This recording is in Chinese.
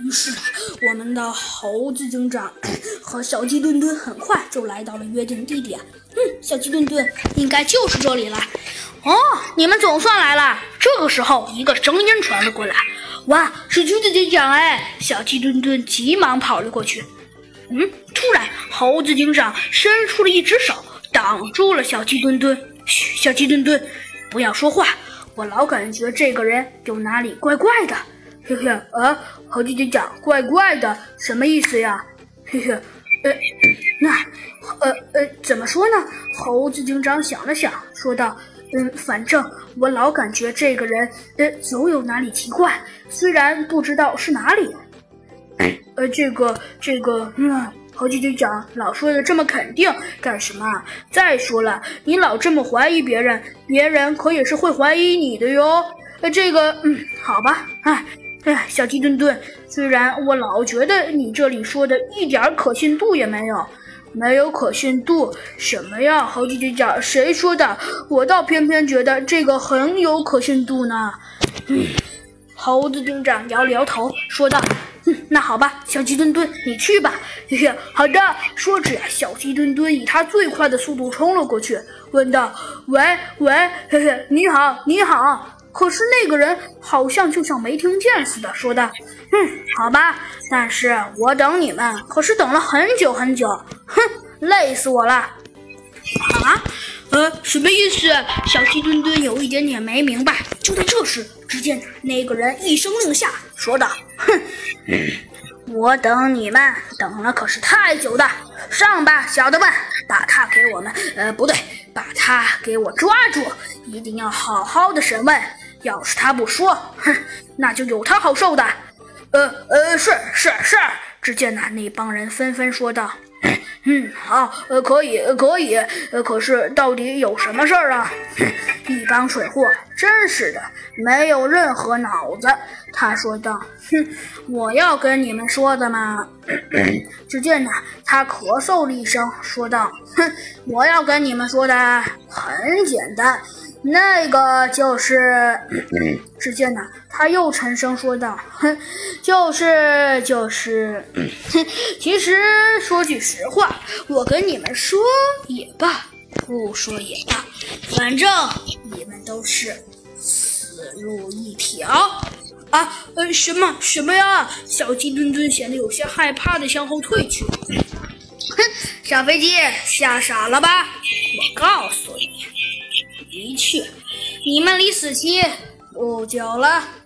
于是，我们的猴子警长 和小鸡墩墩很快就来到了约定地点。嗯，小鸡墩墩，应该就是这里了。哦，你们总算来了。这个时候，一个声音传了过来：“哇，是橘子警长！”哎，小鸡墩墩急忙跑了过去。嗯，突然，猴子警长伸出了一只手，挡住了小鸡墩墩。嘘，小鸡墩墩，不要说话。我老感觉这个人有哪里怪怪的。嘿嘿，啊，猴子警长，怪怪的，什么意思呀？嘿嘿，呃，那，呃呃，怎么说呢？猴子警长想了想，说道：“嗯，反正我老感觉这个人，呃，总有哪里奇怪，虽然不知道是哪里。”呃，这个，这个，嗯，猴子警长老说的这么肯定干什么？再说了，你老这么怀疑别人，别人可也是会怀疑你的哟。呃，这个，嗯，好吧，哎。哎，小鸡墩墩，虽然我老觉得你这里说的一点可信度也没有，没有可信度什么呀？猴子警长，谁说的？我倒偏偏觉得这个很有可信度呢。嗯，猴子警长摇了摇头，说道：“嗯，那好吧，小鸡墩墩，你去吧。”嘿嘿，好的。说着，小鸡墩墩以他最快的速度冲了过去，问道：“喂喂，嘿嘿，你好，你好。”可是那个人好像就像没听见似的，说道：“嗯，好吧，但是我等你们可是等了很久很久，哼，累死我了。”啊？呃，什么意思？小鸡墩墩有一点点没明白。就在这时，只见那个人一声令下，说道：“哼，我等你们等了可是太久的，上吧，小的们，把他给我们……呃，不对，把他给我抓住，一定要好好的审问。”要是他不说，哼，那就有他好受的。呃呃，是是是。只见那那帮人纷纷说道：“嗯，好，呃，可以可以。呃，可是到底有什么事儿啊？一帮蠢货，真是的，没有任何脑子。”他说道：“哼，我要跟你们说的嘛。”只见呢，他咳嗽了一声，说道：“哼，我要跟你们说的很简单。”那个就是，只见呢，他又沉声说道：“哼，就是就是，哼，其实说句实话，我跟你们说也罢，不说也罢，反正你们都是死路一条啊！呃，什么什么呀？”小鸡墩墩显得有些害怕的向后退去。哼，小飞机吓傻了吧？我告诉你。去，你们离死期不久了。